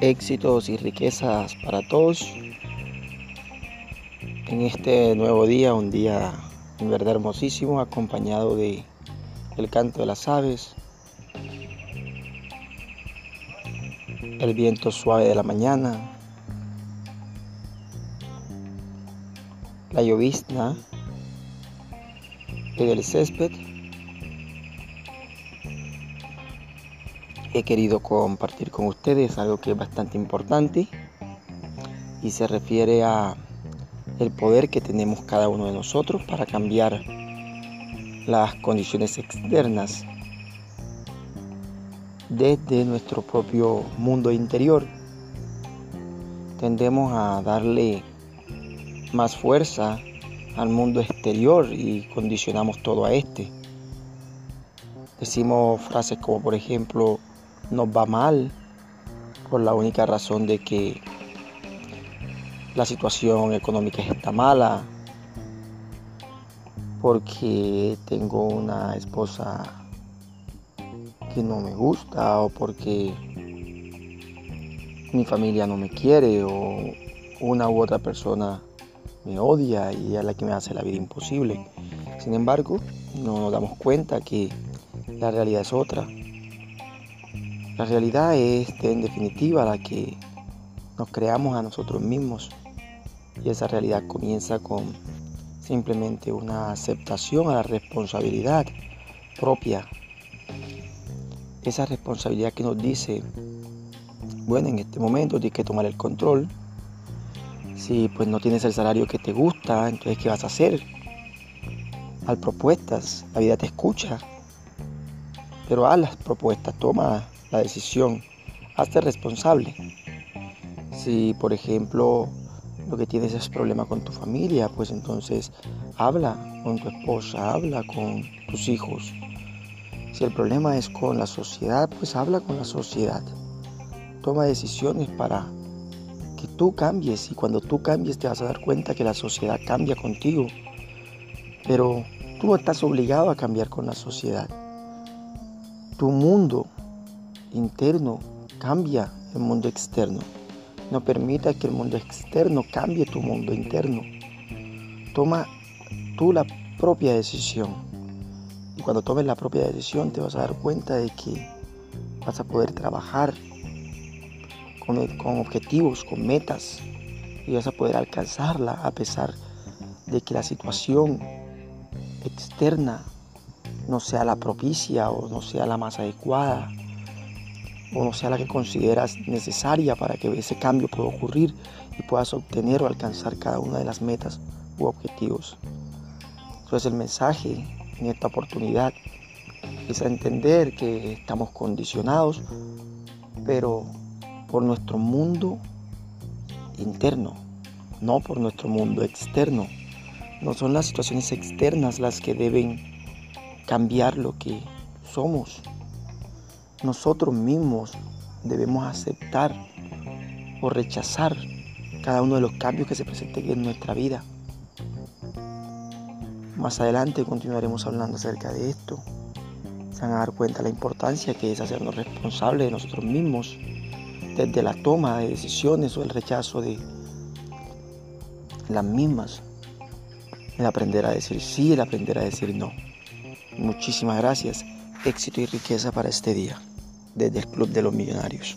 Éxitos y riquezas para todos. En este nuevo día, un día en verdad hermosísimo, acompañado de el canto de las aves, el viento suave de la mañana, la llovizna y el césped. He querido compartir con ustedes algo que es bastante importante y se refiere a el poder que tenemos cada uno de nosotros para cambiar las condiciones externas desde nuestro propio mundo interior. Tendemos a darle más fuerza al mundo exterior y condicionamos todo a este. Decimos frases como por ejemplo, nos va mal por la única razón de que la situación económica está mala, porque tengo una esposa que no me gusta o porque mi familia no me quiere o una u otra persona me odia y es la que me hace la vida imposible. Sin embargo, no nos damos cuenta que la realidad es otra. La realidad es, en definitiva, la que nos creamos a nosotros mismos. Y esa realidad comienza con simplemente una aceptación a la responsabilidad propia. Esa responsabilidad que nos dice, bueno, en este momento tienes que tomar el control. Si pues no tienes el salario que te gusta, entonces ¿qué vas a hacer? Haz propuestas, la vida te escucha. Pero haz las propuestas, toma la decisión, hazte responsable. Si por ejemplo lo que tienes es problema con tu familia, pues entonces habla con tu esposa, habla con tus hijos. Si el problema es con la sociedad, pues habla con la sociedad. Toma decisiones para que tú cambies y cuando tú cambies te vas a dar cuenta que la sociedad cambia contigo. Pero tú no estás obligado a cambiar con la sociedad. Tu mundo interno cambia el mundo externo. No permita que el mundo externo cambie tu mundo interno. Toma tú la propia decisión. Y cuando tomes la propia decisión te vas a dar cuenta de que vas a poder trabajar con, con objetivos, con metas. Y vas a poder alcanzarla a pesar de que la situación externa no sea la propicia o no sea la más adecuada o no sea la que consideras necesaria para que ese cambio pueda ocurrir y puedas obtener o alcanzar cada una de las metas u objetivos. Entonces el mensaje en esta oportunidad es a entender que estamos condicionados, pero por nuestro mundo interno, no por nuestro mundo externo. No son las situaciones externas las que deben cambiar lo que somos, nosotros mismos debemos aceptar o rechazar cada uno de los cambios que se presenten en nuestra vida. Más adelante continuaremos hablando acerca de esto. Se van a dar cuenta la importancia que es hacernos responsables de nosotros mismos, desde la toma de decisiones o el rechazo de las mismas. El aprender a decir sí, el aprender a decir no. Muchísimas gracias. Éxito y riqueza para este día desde el Club de los Millonarios.